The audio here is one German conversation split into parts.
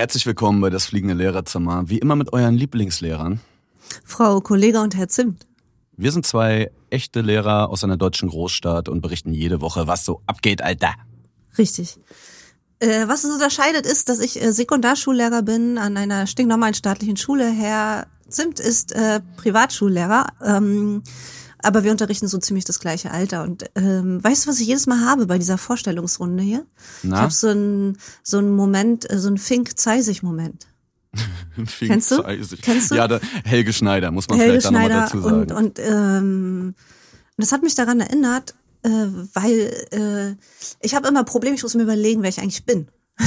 Herzlich willkommen bei das fliegende Lehrerzimmer. Wie immer mit euren Lieblingslehrern. Frau Kollege und Herr Zimt. Wir sind zwei echte Lehrer aus einer deutschen Großstadt und berichten jede Woche, was so abgeht, Alter. Richtig. Äh, was es unterscheidet, ist, dass ich äh, Sekundarschullehrer bin an einer stinknormalen staatlichen Schule. Herr Zimt ist äh, Privatschullehrer. Ähm, aber wir unterrichten so ziemlich das gleiche Alter. Und ähm, weißt du, was ich jedes Mal habe bei dieser Vorstellungsrunde hier? Na? Ich habe so einen so einen Moment, äh, so einen Fink-Zeisig-Moment. Kennst du? Zeisig. Kennst du? Ja, da, Helge Schneider, muss man Helge vielleicht da nochmal dazu sagen. und, und ähm, und das hat mich daran erinnert, äh, weil äh, ich habe immer Probleme, ich muss mir überlegen, wer ich eigentlich bin.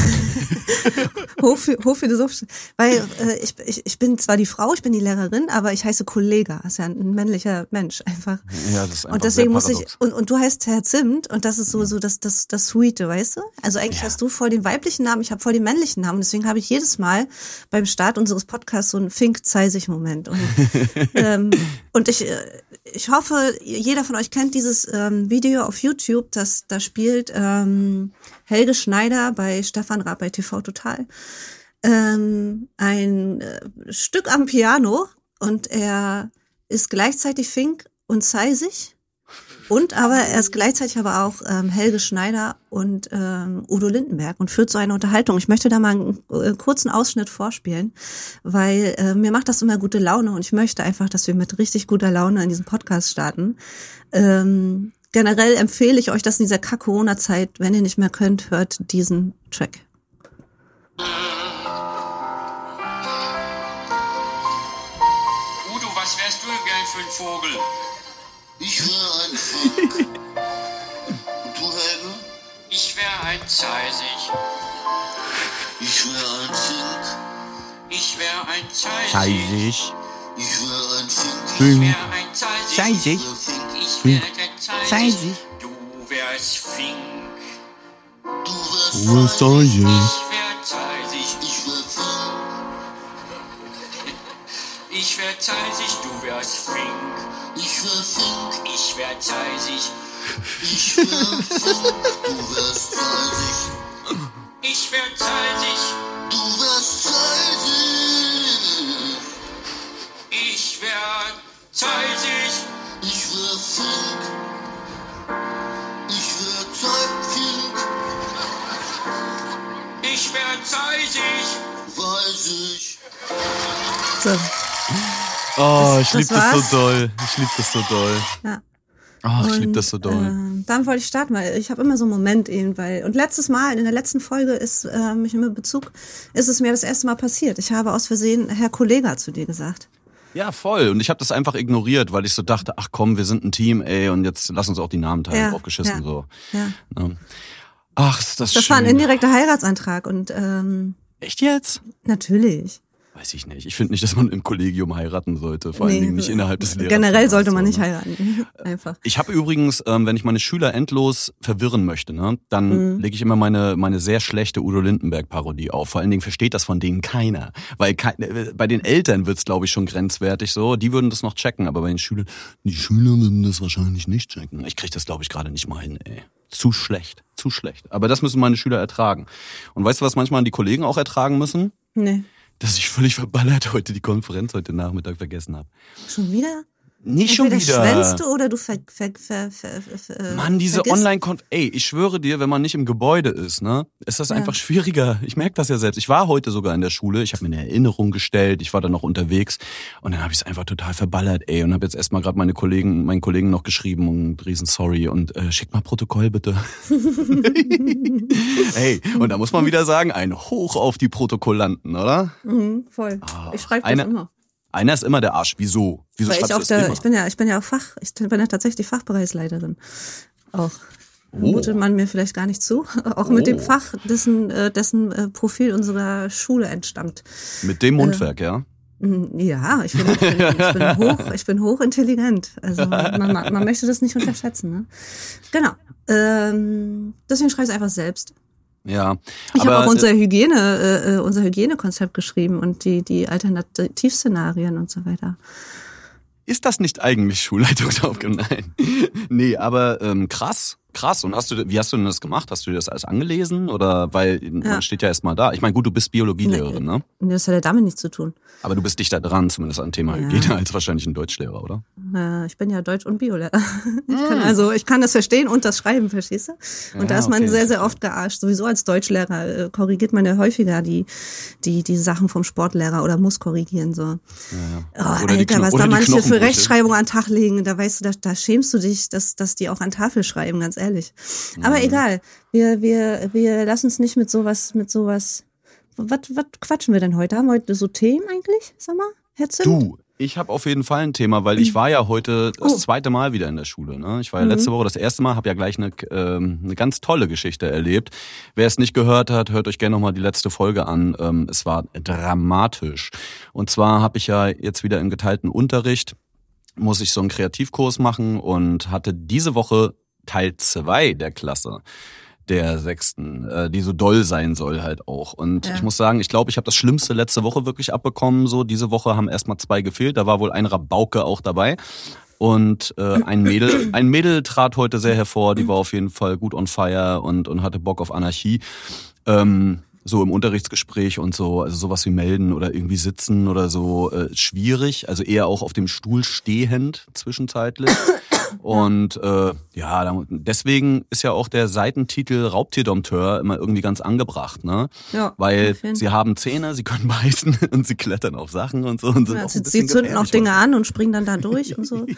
Hoch, hochphilosophisch. Weil äh, ich, ich, ich bin zwar die Frau, ich bin die Lehrerin, aber ich heiße Kollega. Das ist ja ein männlicher Mensch einfach. ja, das ist einfach Und deswegen muss ich, und, und du heißt Herr Zimt und das ist so, so das, das, das Sweete, weißt du? Also eigentlich Ja. hast du voll den weiblichen Namen, ich habe voll den männlichen Namen. Deswegen habe ich jedes Mal beim Start unseres Podcasts so einen Fink-Zeisig-Moment. Und, ähm, und ich, äh, ich hoffe, jeder von euch kennt dieses ähm, Video auf YouTube, das da spielt ähm, Helge Schneider bei Stefan Raab bei TV Total ähm, ein äh, Stück am Piano und er ist gleichzeitig Fink und Zeisig und aber er ist gleichzeitig aber auch ähm, Helge Schneider und ähm, Udo Lindenberg und führt so eine Unterhaltung. Ich möchte da mal einen äh, kurzen Ausschnitt vorspielen, weil äh, mir macht das immer gute Laune und ich möchte einfach, dass wir mit richtig guter Laune in diesen Podcast starten. Ähm, generell empfehle ich euch das in dieser Kack-Corona-Zeit, wenn ihr nicht mehr könnt, hört diesen Track. Udo, was wärst du denn gern für ein Vogel? Ich wäre ein Fink. Und du, Helge? Ich wär ein Zeisig. Ich wäre ein Fink. Ich wär ein Zeisig. Zeisig. Ich wäre ein Fink. Ich Fink. wär ein Zeisig. Zeisig. Ich wär Fink. Ich wär der Zeisig. Zeisig. Du wärst Fink. Du wärst Zeisig. Ich wär Zeisig. Du wärst Fink. Ich wär Fink. Ich wär Zeisig. Ich wär Fink. Du wärst Zeisig. Ich wär Zeisig. Du wärst Zeisig. Ich wär Zeisig. Ich wär Fink. Ich wär Zeitfink. Ich wär Zeisig. Weiß ich. So, Oh, Das- ich lieb das das so doll. Ich lieb das so doll. ja. Oh, ich lieb Und, das so doll. Äh, dann wollte ich starten, weil ich habe immer so einen Moment eben, weil und letztes Mal in der letzten Folge ist äh, mich immer Bezug ist es mir das erste Mal passiert. Ich habe aus Versehen Herr Kollega zu dir gesagt. Ja, voll. Und ich habe das einfach ignoriert, weil ich so dachte, ach komm, wir sind ein Team, ey, und jetzt lass uns auch die Namen teilen, Ja, draufgeschissen ja, so. Ja. Ne? Ach, ist das, Das schön. war ein indirekter Heiratsantrag und ähm, Echt jetzt? natürlich. Weiß ich nicht. Ich finde nicht, dass man im Kollegium heiraten sollte. Vor allen Nee, Dingen nicht innerhalb des Lehrers. Generell sollte man nicht heiraten. Einfach. Ich habe übrigens, ähm, wenn ich meine Schüler endlos verwirren möchte, ne, dann Mhm. lege ich immer meine meine sehr schlechte Udo Lindenberg Parodie auf. Vor allen Dingen versteht das von denen keiner, weil kei- äh, bei den Eltern wird's glaube ich schon grenzwertig so. Die würden das noch checken, aber bei den Schülern, die Schüler würden das wahrscheinlich nicht checken. Ich kriege das glaube ich gerade nicht mal hin. Ey. Zu schlecht, zu schlecht. Aber das müssen meine Schüler ertragen. Und weißt du, was manchmal die Kollegen auch ertragen müssen? Nee. Dass ich völlig verballert heute die Konferenz heute Nachmittag vergessen habe. Schon wieder? Nicht schon Entweder wieder. schwänzt du oder du ver, ver, ver, ver, äh, Mann, diese vergisst. online konf Ey, ich schwöre dir, wenn man nicht im Gebäude ist, ne, ist das Ja. einfach schwieriger. Ich merke das ja selbst. Ich war heute sogar in der Schule, ich habe mir eine Erinnerung gestellt, ich war da noch unterwegs und dann habe ich es einfach total verballert, ey, und habe jetzt erstmal gerade meine Kollegen, meinen Kollegen noch geschrieben und riesen sorry und äh, schick mal Protokoll bitte. ey, und da muss man wieder sagen, ein Hoch auf die Protokollanten, oder? Mhm, voll. ich schreibe das immer. Einer ist immer der Arsch. Wieso? Wieso Weil ich auch du das der, immer? ich bin ja, ich bin ja auch Fach, ich bin ja tatsächlich Fachbereichsleiterin. Auch. Oh. Mutet man mir vielleicht gar nicht zu. Auch mit dem Oh. Fach, dessen, äh, dessen äh, Profil unserer Schule entstammt. Mit dem Mundwerk, ja? Mm, Ja, ich bin, ich bin, ich bin hoch, ich bin hochintelligent. Also man, man, man möchte das nicht unterschätzen. Ne? Genau. Ähm, deswegen schreibe ich es einfach selbst. Ja. Ich habe auch unser Hygiene, äh, äh, unser Hygienekonzept geschrieben und die, die Alternativszenarien und so weiter. Ist das nicht eigentlich Schulleitungsaufgabe? Nein. Nee, aber ähm, krass. Krass. Und hast du, wie hast du denn das gemacht? Hast du dir das alles angelesen? Oder weil Ja. man steht ja erstmal da. Ich meine, gut, du bist Biologielehrerin, ne? Das hat ja damit nichts zu tun. Aber du bist dichter dran, zumindest an Thema Ja. Hygiene, als wahrscheinlich ein Deutschlehrer, oder? Äh, ich bin ja Deutsch- und Biolehrer. Ich kann also, ich kann das verstehen und das Schreiben, verstehst du? Und da Ja, ist man okay. sehr, sehr oft gearscht. Sowieso als Deutschlehrer äh, korrigiert man ja häufiger die, die, die Sachen vom Sportlehrer oder muss korrigieren, so. Oh, Oder die Alter, was da manche für. Rechtschreibung an den Tag legen, da weißt du, da, da schämst du dich, dass, dass die auch an Tafel schreiben, ganz ehrlich. Aber Mhm. egal, wir, wir, wir lassen uns nicht mit sowas, mit sowas, was, was quatschen wir denn heute? Haben wir heute so Themen eigentlich, sag mal, Zimt? Du, ich habe auf jeden Fall ein Thema, weil ich war ja heute das Oh. zweite Mal wieder in der Schule. Ne? Ich war Mhm. ja letzte Woche das erste Mal, habe ja gleich eine, ähm, eine ganz tolle Geschichte erlebt. Wer es nicht gehört hat, hört euch gerne nochmal die letzte Folge an. Ähm, es war dramatisch. Und zwar habe ich ja jetzt wieder im geteilten Unterricht, muss ich so einen Kreativkurs machen und hatte diese Woche Teil zwei der Klasse der sechsten, äh, die so doll sein soll halt auch. Und Ja. ich muss sagen, ich glaube, ich habe das Schlimmste letzte Woche wirklich abbekommen. So diese Woche haben erstmal zwei gefehlt. Da war wohl ein Rabauke auch dabei. Und äh, ein Mädel, ein Mädel trat heute sehr hervor. Die war auf jeden Fall gut on fire und und hatte Bock auf Anarchie. Ähm, so im Unterrichtsgespräch und so, also sowas wie melden oder irgendwie sitzen oder so, äh, schwierig. Also eher auch auf dem Stuhl stehend zwischenzeitlich. Und äh, ja, deswegen ist ja auch der Seitentitel Raubtierdompteur immer irgendwie ganz angebracht, ne? Ja, Weil sie haben Zähne, sie können beißen und sie klettern auf Sachen und so und sind Ja, auch sie, ein sie zünden auch Dinge an und springen dann da durch und so.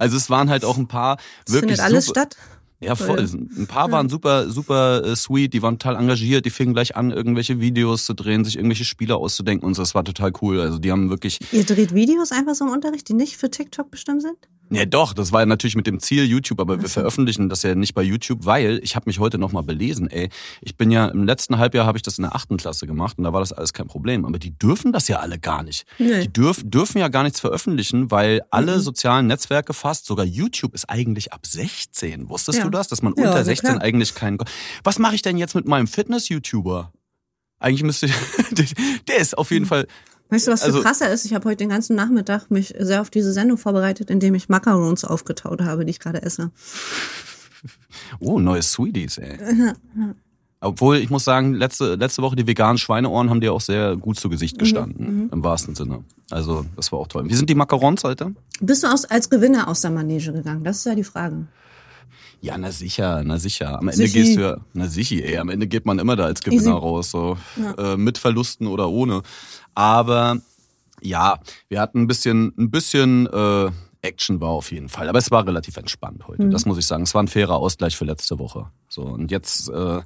Also es waren halt auch ein paar Das wirklich findet alles super, statt. Ja, voll. Ein paar waren super, super äh, sweet, die waren total engagiert, die fingen gleich an, irgendwelche Videos zu drehen, sich irgendwelche Spiele auszudenken und so. Das war total cool. Also die haben wirklich Ihr dreht Videos einfach so im Unterricht, die nicht für TikTok bestimmt sind? Ja, doch, das war ja natürlich mit dem Ziel YouTube, aber wir veröffentlichen das ja nicht bei YouTube, weil ich habe mich heute nochmal belesen, ey. Ich bin ja im letzten Halbjahr habe ich das in der achten Klasse gemacht und da war das alles kein Problem. Aber die dürfen das ja alle gar nicht. Nee. Die dürfen, dürfen ja gar nichts veröffentlichen, weil alle sozialen Netzwerke fast, sogar YouTube ist eigentlich ab 16. Wusstest Ja. du das? Dass man Ja, unter na 16 klar. eigentlich keinen. Was mache ich denn jetzt mit meinem Fitness-YouTuber? Eigentlich müsste der ist auf jeden Fall. Weißt du, was Also- viel krasser ist? Ich habe heute den ganzen Nachmittag mich sehr auf diese Sendung vorbereitet, indem ich Macarons aufgetaut habe, die ich gerade esse. Oh, neue Sweeties, ey. Obwohl, ich muss sagen, letzte, letzte Woche die veganen Schweineohren haben dir auch sehr gut zu Gesicht gestanden, im wahrsten Sinne. Also, das war auch toll. Wie sind die Macarons heute? Bist du aus, als Gewinner aus der Manege gegangen? Das ist ja die Frage. Ja, na sicher, na sicher. Am Ende Sichi. gehst du ja, na sicher, ey, am Ende geht man immer da als Gewinner Easy. raus, so äh, mit Verlusten oder ohne. Aber ja, wir hatten ein bisschen, ein bisschen äh, Action war auf jeden Fall. Aber es war relativ entspannt heute. Das muss ich sagen. Es war ein fairer Ausgleich für letzte Woche. So und jetzt äh,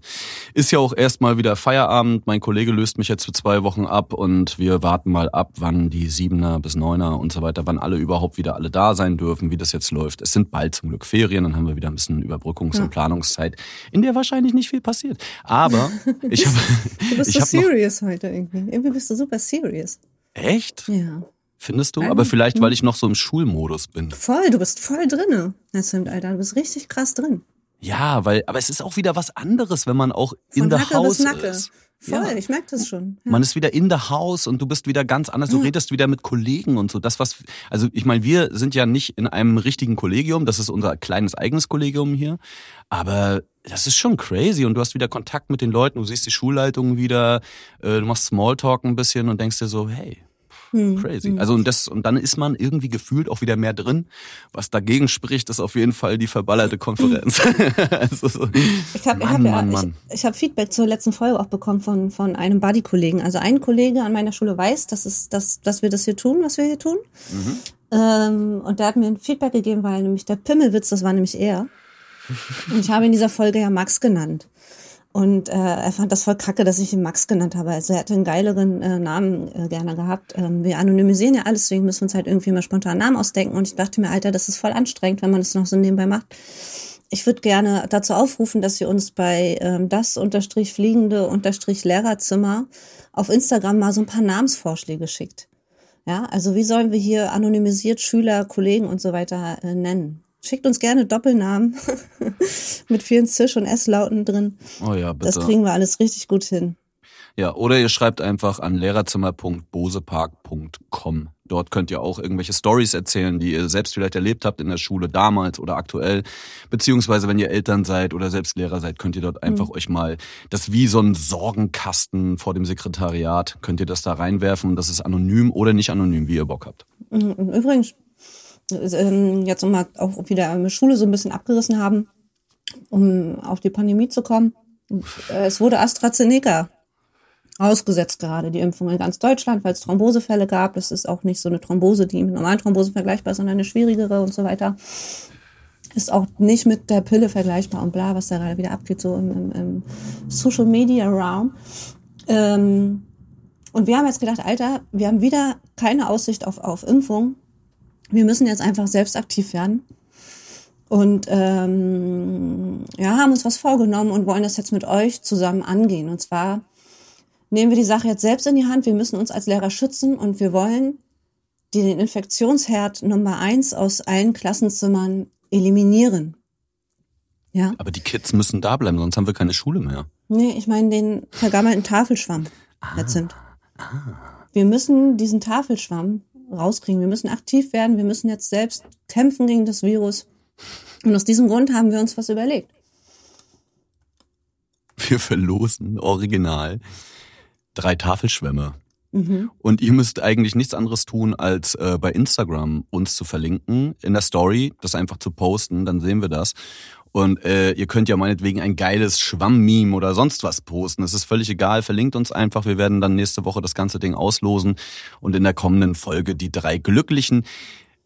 ist ja auch erstmal wieder Feierabend. Mein Kollege löst mich jetzt für zwei Wochen ab und wir warten mal ab, wann die Siebener bis Neuner und so weiter, wann alle überhaupt wieder alle da sein dürfen, wie das jetzt läuft. Es sind bald zum Glück Ferien, dann haben wir wieder ein bisschen Überbrückungs- und Planungszeit, in der wahrscheinlich nicht viel passiert. Aber ich habe, Du bist ich so serious heute irgendwie. Irgendwie bist du super serious. echt. Ja. Findest du? Aber vielleicht, weil ich noch so im Schulmodus bin. Voll, du bist voll drinne. Herr Zimt, Alter. Du bist richtig krass drin. Ja, weil, aber es ist auch wieder was anderes, wenn man auch in Von house bis Nacke. ist. Voll, Ja. ich merke das schon. Ja. Man ist wieder in the house und du bist wieder ganz anders. Du redest wieder mit Kollegen und so. Das was, also ich meine, wir sind ja nicht in einem richtigen Kollegium. Das ist unser kleines eigenes Kollegium hier. Aber das ist schon crazy und du hast wieder Kontakt mit den Leuten. Du siehst die Schulleitungen wieder. äh, Du machst Smalltalk ein bisschen und denkst dir so, hey. Hm, Crazy. Also und das und dann ist man irgendwie gefühlt auch wieder mehr drin. Was dagegen spricht, ist auf jeden Fall die verballerte Konferenz. also so, Ich habe hab, ja, ich, ich hab Feedback zur letzten Folge auch bekommen von, von einem Buddy-Kollegen. Also ein Kollege an meiner Schule weiß, dass, es, dass, dass wir das hier tun, was wir hier tun. Mhm. Ähm, und der hat mir ein Feedback gegeben, weil nämlich der Pimmelwitz, das war nämlich er. Und ich habe in dieser Folge ja Max genannt. Und äh, er fand das voll kacke, dass ich ihn Max genannt habe. Also er hätte einen geileren äh, Namen äh, gerne gehabt. Ähm, wir anonymisieren ja alles, deswegen müssen wir uns halt irgendwie mal spontan Namen ausdenken. Und ich dachte mir, Alter, das ist voll anstrengend, wenn man das noch so nebenbei macht. Ich würde gerne dazu aufrufen, dass ihr uns bei ähm, das unterstrich fliegende unterstrich Lehrerzimmer auf Instagram mal so ein paar Namensvorschläge schickt. Ja, also wie sollen wir hier anonymisiert Schüler, Kollegen und so weiter äh, nennen? Schickt uns gerne Doppelnamen mit vielen Zisch- und S-Lauten drin. oh ja, bitte. Das kriegen wir alles richtig gut hin. Ja, oder ihr schreibt einfach an lehrerzimmer.bosepark.com. Dort könnt ihr auch irgendwelche Stories erzählen, die ihr selbst vielleicht erlebt habt in der Schule damals oder aktuell. Beziehungsweise wenn ihr Eltern seid oder selbst Lehrer seid, könnt ihr dort einfach euch mal, das wie so ein Sorgenkasten vor dem Sekretariat, könnt ihr das da reinwerfen. Das ist anonym oder nicht anonym, wie ihr Bock habt. Mhm, Übrigens, jetzt nochmal auch wieder Schule so ein bisschen abgerissen haben, um auf die Pandemie zu kommen. Äh, Es wurde AstraZeneca ausgesetzt gerade, die Impfung in ganz Deutschland, weil es Thrombosefälle gab. Das ist auch nicht so eine Thrombose, die mit normalen Thrombosen vergleichbar ist, sondern eine schwierigere und so weiter. Ist auch nicht mit der Pille vergleichbar und bla, was da gerade wieder abgeht, so im, im, im Social Media Raum. Ähm, und wir haben jetzt gedacht, Alter, wir haben wieder keine Aussicht auf, auf Impfung. Wir müssen jetzt einfach selbst aktiv werden. Und ähm, ja, haben uns was vorgenommen und wollen das jetzt mit euch zusammen angehen. Und zwar nehmen wir die Sache jetzt selbst in die Hand. Wir müssen uns als Lehrer schützen und wir wollen den Infektionsherd Nummer eins aus allen Klassenzimmern eliminieren. Ja? Aber die Kids müssen da bleiben, sonst haben wir keine Schule mehr. Nee, ich meine den vergammelten Tafelschwamm. Das sind. Wir müssen diesen Tafelschwamm rauskriegen. Wir müssen aktiv werden. Wir müssen jetzt selbst kämpfen gegen das Virus. Und aus diesem Grund haben wir uns was überlegt. Wir verlosen original drei Tafelschwämme. Und ihr müsst eigentlich nichts anderes tun, als äh, bei Instagram uns zu verlinken, in der Story, das einfach zu posten, dann sehen wir das. Und äh, ihr könnt ja meinetwegen ein geiles Schwamm-Meme oder sonst was posten. Es ist völlig egal, verlinkt uns einfach. Wir werden dann nächste Woche das ganze Ding auslosen und in der kommenden Folge die drei glücklichen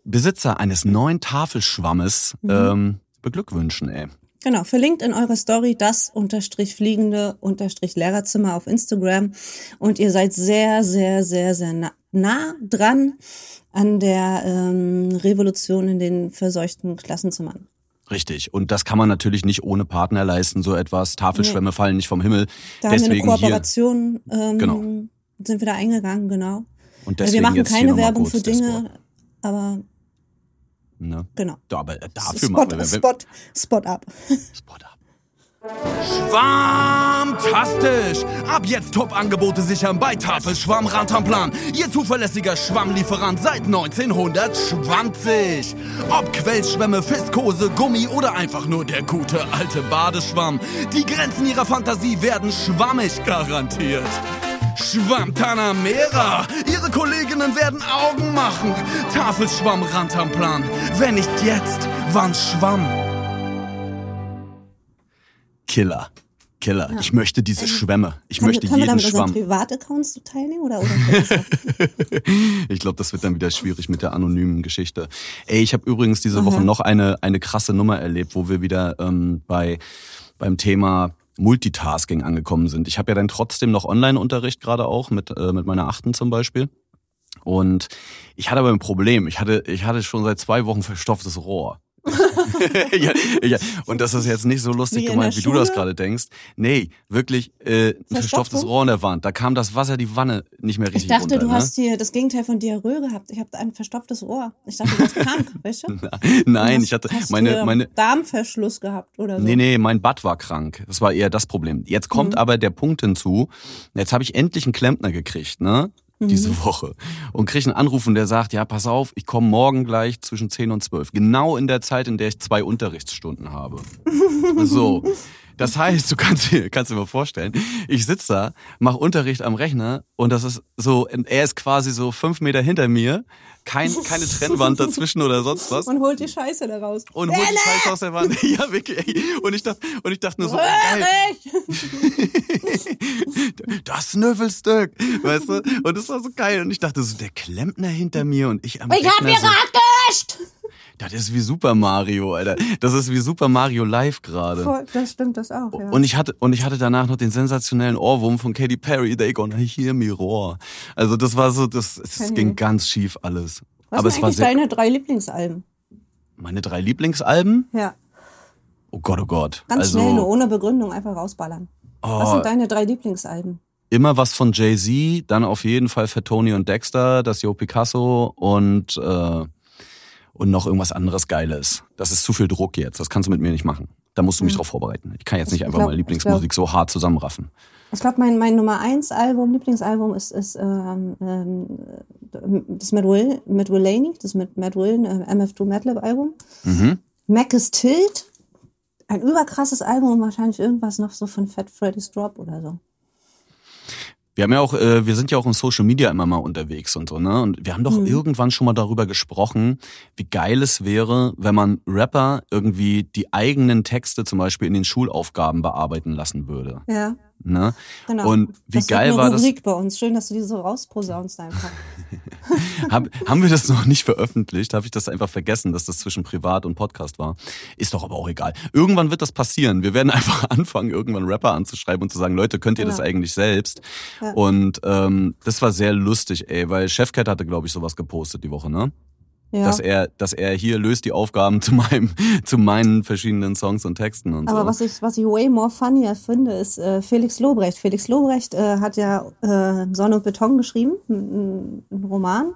Besitzer eines neuen Tafelschwammes ähm, beglückwünschen, ey. Genau, verlinkt in eurer Story das unterstrich fliegende unterstrich Lehrerzimmer auf Instagram. Und ihr seid sehr, sehr, sehr, sehr nah, nah dran an der ähm, Revolution in den verseuchten Klassenzimmern. Richtig. Und das kann man natürlich nicht ohne Partner leisten, so etwas. Tafelschwämme fallen nicht vom Himmel. Da haben wir eine Deswegen hier. Kooperation, ähm, Genau. sind wir da eingegangen, genau. Und Also deswegen wir machen keine Werbung für Dinge, aber Ne? genau. Ja, aber äh, dafür Spot, machen wir Spot, Spot ab. Spot ab. Schwarmtastisch! Ab jetzt Top-Angebote sichern bei Tafelschwamm Rantanplan. Ihr zuverlässiger Schwammlieferant seit 1920. Ob Quellschwämme, Viskose, Gummi oder einfach nur der gute alte Badeschwamm. Die Grenzen ihrer Fantasie werden schwammig garantiert. Schwammtanamera! Ihre Kolleginnen werden Augen machen. Tafelschwamm Rantanplan. Wenn nicht jetzt, wann Schwamm? Killer. Killer. Ich möchte diese Schwämme. Ich Können, möchte können wir jeden unseren Schwamm. Privataccounts teilnehmen oder, oder Ich glaube, das wird dann wieder schwierig mit der anonymen Geschichte. Ey, ich habe übrigens diese Woche noch eine, eine krasse Nummer erlebt, wo wir wieder ähm, bei beim Thema Multitasking angekommen sind. Ich habe ja dann trotzdem noch Online-Unterricht gerade auch mit, äh, mit meiner Achten zum Beispiel. Und ich hatte aber ein Problem. Ich hatte, ich hatte schon seit zwei Wochen verstopftes Rohr. Ja, ja. Und das ist jetzt nicht so lustig Wie in gemeint, wie du das gerade denkst. Nee, wirklich äh, ein verstopftes? Rohr in der Wand. Da kam das Wasser die Wanne nicht mehr Ich richtig dachte, runter. du ne? hast hier das Gegenteil von Diarrhoe gehabt. Ich habe ein verstopftes Ohr. Ich dachte, du warst krank, weißt du? Nein, Hast- ich hatte meine meine Darmverschluss gehabt oder so. Nee, nee, mein Bad war krank. Das war eher das Problem. Jetzt kommt aber der Punkt hinzu. Jetzt habe ich endlich einen Klempner gekriegt, ne? Diese Woche. Und kriege einen Anruf und der sagt, ja, pass auf, ich komme morgen gleich zwischen 10 und 12. Genau in der Zeit, in der ich zwei Unterrichtsstunden habe. So. Das heißt, du kannst dir, kannst dir mal vorstellen, ich sitze da, mache Unterricht am Rechner und das ist so, er ist quasi so fünf Meter hinter mir, kein, keine Trennwand dazwischen oder sonst was Und holt die Scheiße da raus. und holt die Scheiße aus der Wand. Ja, wirklich. ey. Und ich dachte, und ich dachte nur so, geil, das Snöffelstück, weißt du? Und das war so geil. Und ich dachte so, der Klempner hinter mir und ich am Ich hab Rechner mir so, grad geischt! Das ist wie Super Mario, Alter. Das ist wie Super Mario live gerade. Das stimmt das auch, ja. Und ich hatte und ich hatte danach noch den sensationellen Ohrwurm von Katy Perry, They gonna hear me roar. Also das war so, das es Kenn ging ganz schief alles. Was Aber sind es war eigentlich sehr, deine drei Lieblingsalben? meine drei Lieblingsalben. Ja, Oh Gott, oh Gott. ganz also schnell, nur ohne Begründung, einfach rausballern. Was oh, sind deine drei Lieblingsalben? immer was von Jay-Z, dann auf jeden Fall für Tony und Dexter, das Joe Picasso und, äh, und noch irgendwas anderes Geiles. Das ist zu viel Druck jetzt. Das kannst du mit mir nicht machen. Da musst du mich drauf vorbereiten. Ich kann jetzt nicht Ich einfach glaub- mal ich Lieblingsmusik so hart zusammenraffen. Ich glaube, mein, mein Nummer eins Album, Lieblingsalbum ist, ist ähm, ähm, das mit Will, mit Will Laney, das mit Matt Will, äh, MF2 Madlib Album. Mhm. Mac is Tilt, ein überkrasses Album und wahrscheinlich irgendwas noch so von Fat Freddy's Drop oder so. Wir haben ja auch, äh, wir sind ja auch in Social Media immer mal unterwegs und so, ne? Und wir haben doch irgendwann schon mal darüber gesprochen, wie geil es wäre, wenn man Rapper irgendwie die eigenen Texte zum Beispiel in den Schulaufgaben bearbeiten lassen würde. Ja, Ne? genau. Und wie das geil war eine das? Rubrik bei uns. Schön, dass du die so rausposaunst einfach. Hab, haben wir das noch nicht veröffentlicht? Habe ich das einfach vergessen, dass das zwischen Privat und Podcast war? Ist doch aber auch egal. Irgendwann wird das passieren. Wir werden einfach anfangen, irgendwann Rapper anzuschreiben und zu sagen, Leute, könnt ihr das Genau. eigentlich selbst? Ja. Und ähm, das war sehr lustig, ey, weil Chefcat hatte, glaube ich, sowas gepostet die Woche, ne? Ja. Dass er, dass er hier löst die Aufgaben zu meinem, zu meinen verschiedenen Songs und Texten und Aber so. was ich, was ich way more funnier finde, ist äh, Felix Lobrecht. Felix Lobrecht äh, hat ja äh, Sonne und Beton geschrieben, ein, ein Roman.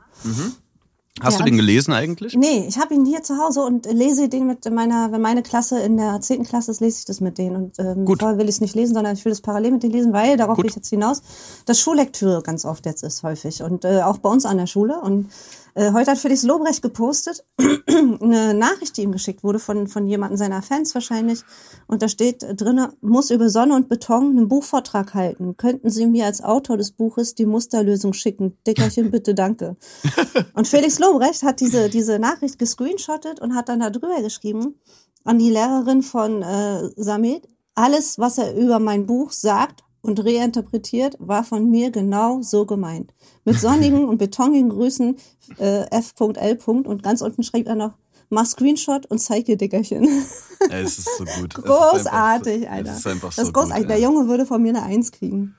Hast du ja. den gelesen eigentlich? Nee, ich habe ihn hier zu Hause und lese den mit meiner, wenn meine Klasse in der zehnten Klasse ist, lese ich das mit denen. Und ähm, Gut. vorher will ich es nicht lesen, sondern ich will es parallel mit denen lesen, weil darauf Gut. will ich jetzt hinaus, dass Schullektüre ganz oft jetzt ist, häufig. Und äh, auch bei uns an der Schule. Und äh, heute hat Felix Lobrecht gepostet, eine Nachricht, die ihm geschickt wurde von, von jemandem seiner Fans wahrscheinlich. Und da steht drinne, muss über Sonne und Beton einen Buchvortrag halten. Könnten Sie mir als Autor des Buches die Musterlösung schicken? Dickerchen, bitte, danke. Und Felix Lobrecht hat diese, diese Nachricht gescreenshottet und hat dann da drüber geschrieben an die Lehrerin von äh, Samet, alles, was er über mein Buch sagt und reinterpretiert, war von mir genau so gemeint. Mit sonnigen und betonigen Grüßen äh, F.L. und ganz unten schreibt er noch, mach Screenshot und zeig ihr Dickerchen. Ey, es ist so gut. Großartig, einfach, Alter. Es ist einfach das so ist großartig. gut. Der ey. Junge würde von mir eine Eins kriegen.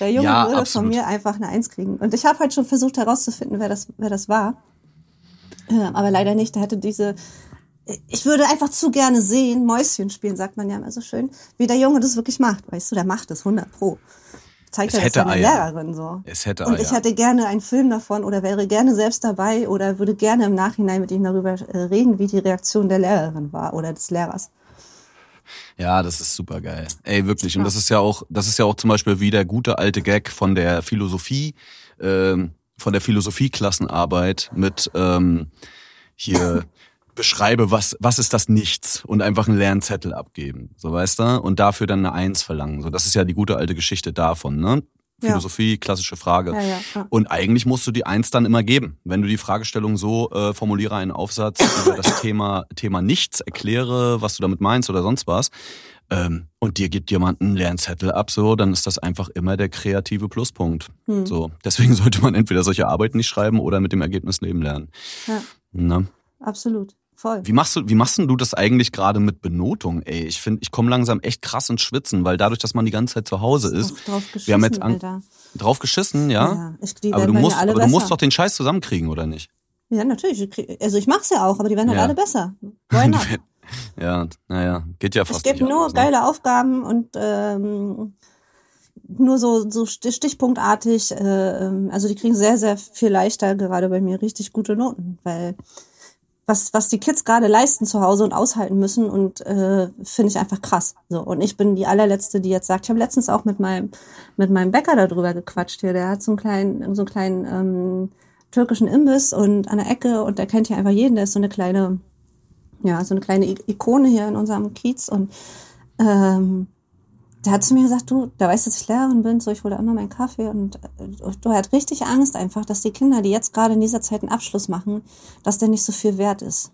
Der Junge Ja, würde absolut. von mir einfach eine Eins kriegen. Und ich habe halt schon versucht herauszufinden, wer das, wer das war. Aber leider nicht. Der hatte diese. Ich würde einfach zu gerne sehen, Mäuschen spielen, sagt man ja immer so schön, wie der Junge das wirklich macht. Weißt du, der macht das 100 pro. Zeigt Es er das hätte seiner. Lehrerin so. Es hätte Und ich Eier. hätte gerne einen Film davon oder wäre gerne selbst dabei oder würde gerne im Nachhinein mit ihm darüber äh, reden, wie die Reaktion der Lehrerin war oder des Lehrers. Ja, das ist super geil. Ey, wirklich. Und das ist ja auch, das ist ja auch zum Beispiel wie der gute alte Gag von der Philosophie, ähm, von der Philosophieklassenarbeit mit ähm, hier beschreibe, was, was ist das Nichts und einfach einen leeren Zettel abgeben. So weißt du? Und dafür dann eine Eins verlangen. So, das ist ja die gute alte Geschichte davon, ne? Ja. Philosophie, klassische Frage. Ja, ja, ja. Und eigentlich musst du die Eins dann immer geben. Wenn du die Fragestellung so äh, formuliere einen Aufsatz über das Thema, Thema Nichts, erkläre, was du damit meinst oder sonst was, ähm, und dir gibt jemand einen leeren Zettel ab, so, dann ist das einfach immer der kreative Pluspunkt. Hm. So. Deswegen sollte man entweder solche Arbeiten nicht schreiben oder mit dem Ergebnis leben lernen. Ja. Ne? Absolut. Voll. Wie machst du, wie machst denn du das eigentlich gerade mit Benotung, ey? Ich finde, ich komme langsam echt krass ins Schwitzen, weil dadurch, dass man die ganze Zeit zu Hause ist, Drauf- drauf wir haben jetzt geschissen, an, Alter. drauf geschissen, ja. Ja, aber du musst, aber du musst doch den Scheiß zusammenkriegen, oder nicht? Ja, natürlich. Also ich mach's ja auch, aber die werden halt Ja. alle besser. Why not? Ja, naja, geht ja fast gebe nicht nur anders, ne? geile Aufgaben und ähm, nur so, so sti- stichpunktartig. Äh, ähm, also die kriegen sehr, sehr viel leichter gerade bei mir richtig gute Noten, weil was, was die Kids gerade leisten zu Hause und aushalten müssen und äh, finde ich einfach krass. So und ich bin die allerletzte, die jetzt sagt. Ich habe letztens auch mit meinem mit meinem Bäcker darüber gequatscht hier. Der hat so einen kleinen so einen kleinen ähm, türkischen Imbiss und an der Ecke und der kennt hier einfach jeden. Der ist so eine kleine ja, so eine kleine Ikone hier in unserem Kiez und ähm, der hat zu mir gesagt, du, der weiß, dass ich Lehrerin bin, so ich hole da immer meinen Kaffee und äh, du hat richtig Angst einfach, dass die Kinder, die jetzt gerade in dieser Zeit einen Abschluss machen, dass der nicht so viel wert ist.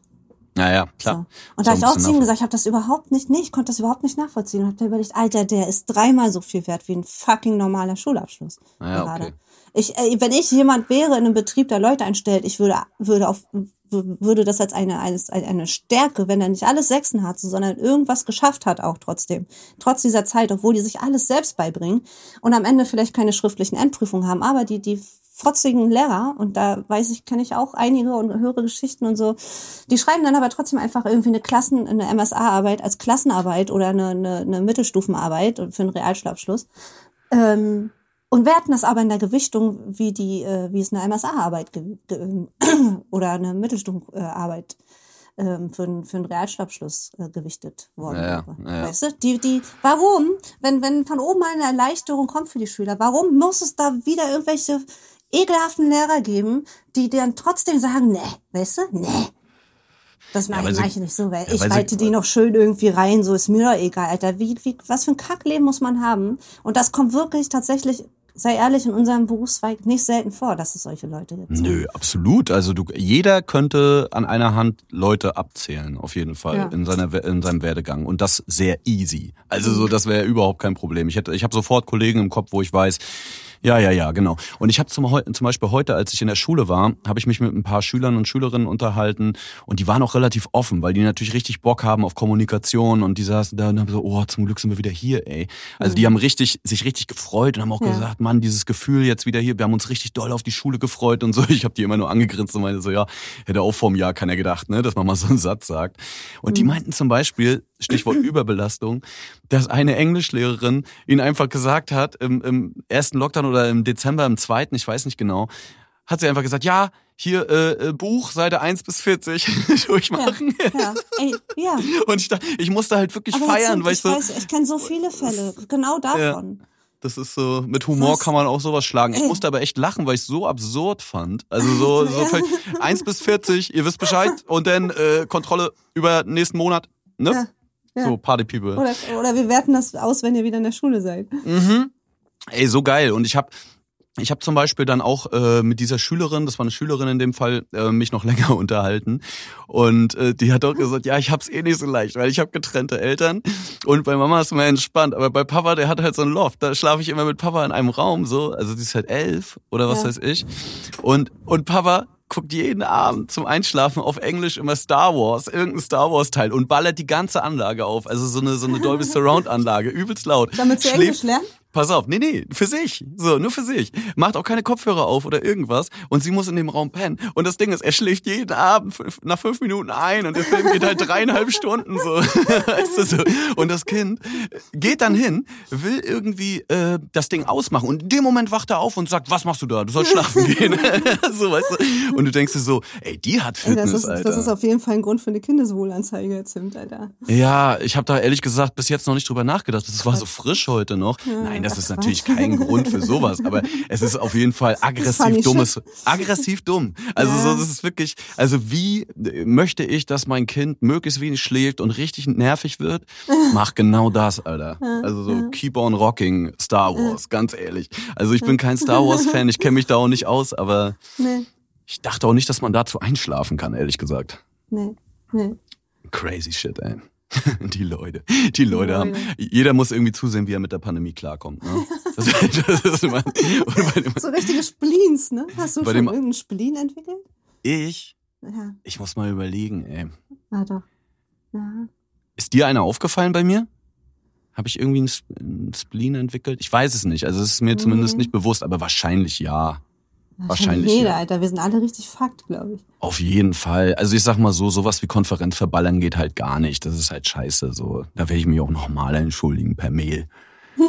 Ja, ja, So. klar. Und da auch hab ich auch zu ihm gesagt, ich habe das überhaupt nicht, nee, ich konnte das überhaupt nicht nachvollziehen und habe überlegt, Alter, der ist dreimal so viel wert wie ein fucking normaler Schulabschluss. Ja, gerade. okay. Ich, äh, wenn ich jemand wäre in einem Betrieb, der Leute einstellt, ich würde, würde auf, würde das als eine, als eine Stärke, wenn er nicht alles Sechsen hat, sondern irgendwas geschafft hat auch trotzdem. Trotz dieser Zeit, obwohl die sich alles selbst beibringen und am Ende vielleicht keine schriftlichen Endprüfungen haben, aber die, die frotzigen Lehrer, und da weiß ich, kenne ich auch einige und höre Geschichten und so, die schreiben dann aber trotzdem einfach irgendwie eine Klassen, eine MSA-Arbeit als Klassenarbeit oder eine, eine, eine Mittelstufenarbeit für einen Realschulabschluss. Ähm, und werten das aber in der Gewichtung, wie die, äh, wie es eine MSA-Arbeit ge- oder eine Mittelstufenarbeit ähm, für, einen- für einen Realschulabschluss äh, gewichtet worden Ja, wäre. ja, ja. Weißt du? Die, die, warum, wenn, wenn von oben eine Erleichterung kommt für die Schüler, warum muss es da wieder irgendwelche ekelhaften Lehrer geben, die dann trotzdem sagen, nee, weißt du, nee. Das mache weil ich, mach ich nicht so, weil ja, ich weil reite die noch schön irgendwie rein, so ist mir doch egal, Alter. Wie, wie, was für ein Kackleben muss man haben? Und das kommt wirklich tatsächlich, sei ehrlich, in unserem Berufszweig nicht selten vor, dass es solche Leute gibt. Nö, absolut. Also du, jeder könnte an einer Hand Leute abzählen, auf jeden Fall, Ja. in, seiner, in seinem Werdegang. Und das sehr easy. Also so, das wäre überhaupt kein Problem. Ich hätte, ich habe sofort Kollegen im Kopf, wo ich weiß, ja, ja, ja, genau. Und ich habe zum, zum Beispiel heute, als ich in der Schule war, habe ich mich mit ein paar Schülern und Schülerinnen unterhalten und die waren auch relativ offen, weil die natürlich richtig Bock haben auf Kommunikation und die saßen da und haben so, oh, zum Glück sind wir wieder hier, ey. Also die haben richtig, sich richtig gefreut und haben auch Ja. gesagt, Mann, dieses Gefühl jetzt wieder hier, wir haben uns richtig doll auf die Schule gefreut und so. Ich habe die immer nur angegrinst und meinte so, ja, hätte auch vor einem Jahr keiner gedacht, ne, dass man mal so einen Satz sagt. Und die meinten zum Beispiel, Stichwort Überbelastung, dass eine Englischlehrerin ihnen einfach gesagt hat, im, im ersten Lockdown oder im Dezember, im zweiten, ich weiß nicht genau, hat sie einfach gesagt, ja, hier äh, äh, Buch, Seite 1 bis 40 durchmachen. Ja, ey, ja. Und ich, dachte, ich musste halt wirklich Aber feiern, weil ich so, weiß, ich kenne so viele Fälle, genau davon. das ist so, mit Humor Was? kann man auch sowas schlagen. Ich musste aber echt lachen, weil ich es so absurd fand. Also so, so völlig- 1 bis 40, ihr wisst Bescheid und dann äh, Kontrolle über nächsten Monat, ne? Ja, ja. So Party People. Oder, oder wir werten das aus, wenn ihr wieder in der Schule seid. Ey, so geil. Und ich habe ich hab zum Beispiel dann auch äh, mit dieser Schülerin, das war eine Schülerin in dem Fall, äh, mich noch länger unterhalten. Und äh, die hat auch gesagt, ja, ich hab's eh nicht so leicht, weil ich habe getrennte Eltern. Und bei Mama ist mir entspannt. Aber bei Papa, der hat halt so ein Loft. Da schlafe ich immer mit Papa in einem Raum so. Also die ist halt elf oder was Ja. weiß ich. Und, und Papa guckt jeden Abend zum Einschlafen auf Englisch immer Star Wars, irgendein Star Wars Teil und ballert die ganze Anlage auf. Also so eine, so eine Dolby Surround Anlage, übelst laut. Damit sie Englisch lernen? Pass auf, nee, nee, für sich. So, nur für sich. Macht auch keine Kopfhörer auf oder irgendwas. Und sie muss in dem Raum pennen. Und das Ding ist, er schläft jeden Abend nach fünf Minuten ein und der Film geht halt dreieinhalb Stunden so. weißt du, so. Und das Kind geht dann hin, will irgendwie äh, das Ding ausmachen. Und in dem Moment wacht er auf und sagt, was machst du da? Du sollst schlafen gehen. so, weißt du. Und du denkst dir so, ey, die hat Ey, Fitness, das, ist, Alter. das ist auf jeden Fall ein Grund für eine Kindeswohlanzeige jetzt, Alter. Ja, ich habe da ehrlich gesagt bis jetzt noch nicht drüber nachgedacht. Das war so frisch heute noch. Nein, das ach, ist natürlich kein Grund für sowas, aber es ist auf jeden Fall aggressiv dummes, aggressiv dumm. Also Ja. so, das ist wirklich, also wie möchte ich, dass mein Kind möglichst wenig schläft und richtig nervig wird? Mach genau das, Alter. Also so keep on rocking Star Wars, ganz ehrlich. Also ich bin kein Star Wars Fan, ich kenne mich da auch nicht aus, aber Nee, ich dachte auch nicht, dass man dazu einschlafen kann, ehrlich gesagt. nee, nee. Crazy shit, ey. Die Leute, die Leute haben, jeder muss irgendwie zusehen, wie er mit der Pandemie klarkommt. Ne? Das, das ist bei dem, So richtige Spleens, ne? Hast du schon dem- irgendeinen Spleen entwickelt? ich, Ja, ich muss mal überlegen, ey. ah doch. Ja. Ist dir einer aufgefallen bei mir? Habe ich irgendwie einen Spleen entwickelt? Ich weiß es nicht. Also es ist mir zumindest Mhm. nicht bewusst, aber wahrscheinlich ja. Wahrscheinlich, Jeder, ja. Alter. Wir sind alle richtig fucked, glaube ich. Auf jeden Fall. Also ich sag mal so, sowas wie Konferenz verballern geht halt gar nicht. Das ist halt scheiße. So, da werde ich mich auch nochmal entschuldigen per Mail.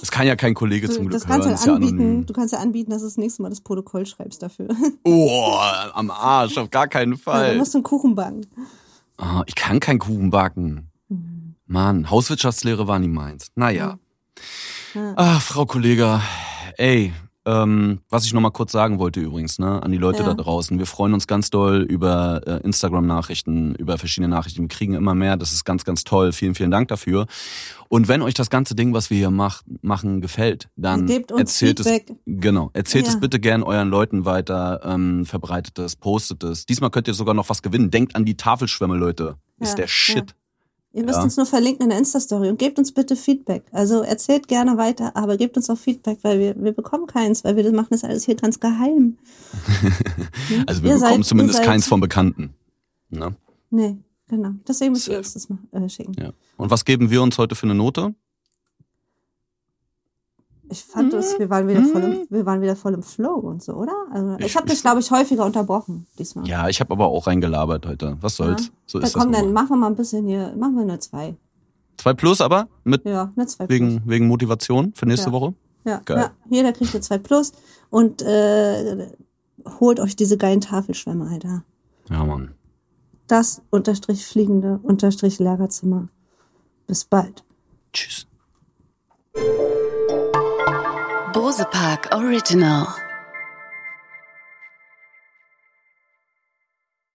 Das kann ja kein Kollege zum Du, Glück das kannst hören, ja anbieten. Du kannst ja anbieten, dass du das nächste Mal das Protokoll schreibst dafür. Oh, am Arsch, auf gar keinen Ja, Fall. du musst einen Kuchen backen. Ah, ich kann keinen Kuchen backen. Mann, Hauswirtschaftslehre war nie meins. Naja. Ja. Ah, Frau Kollega, ey, ähm, was ich noch mal kurz sagen wollte übrigens, ne, an die Leute Ja. da draußen. Wir freuen uns ganz doll über äh, Instagram-Nachrichten, über verschiedene Nachrichten. Wir kriegen immer mehr. Das ist ganz, ganz toll. Vielen, vielen Dank dafür. Und wenn euch das ganze Ding, was wir hier mach, machen, gefällt, dann erzählt Feedback. es, genau, erzählt Ja. es bitte gern euren Leuten weiter, ähm, verbreitet es, postet es. Diesmal könnt ihr sogar noch was gewinnen. Denkt an die Tafelschwämme, Leute. Ist Ja, der Shit. Ihr müsst Ja. uns nur verlinken in der Insta-Story und gebt uns bitte Feedback. Also erzählt gerne weiter, aber gebt uns auch Feedback, weil wir, wir bekommen keins, weil wir das machen das alles hier ganz geheim. Also wir Ihr bekommen seid- zumindest seid- keins von Bekannten. Ne? Nee, genau. Deswegen müsst ihr uns das mal äh, schicken. Ja. Und was geben wir uns heute für eine Note? Ich fand es, wir waren wieder voll im, wir waren wieder voll im Flow und so, oder? Also, ich Ich- habe dich, glaube ich, häufiger unterbrochen diesmal. Ja, ich habe aber auch reingelabert heute. Was soll's? So Dann ist das. komm, nun dann machen wir mal ein bisschen hier, machen wir eine zwei. Zwei plus aber mit Ja, eine zwei wegen wegen Motivation für nächste Ja. Woche. Ja, Geil. ja, jeder kriegt eine 2 Plus und äh, holt euch diese geilen Tafelschwämme, Alter. Ja, Mann. das unterstrich fliegende unterstrich Lehrerzimmer. Bis bald. Tschüss. Bosepark Original.